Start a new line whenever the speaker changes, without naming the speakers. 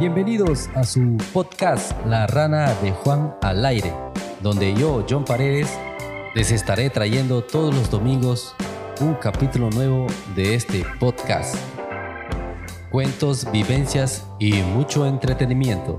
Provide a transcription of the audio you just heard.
Bienvenidos a su podcast La Rana de Juan al aire, donde yo, John Paredes, les estaré trayendo todos los domingos un capítulo nuevo de este podcast. Cuentos, vivencias y mucho entretenimiento.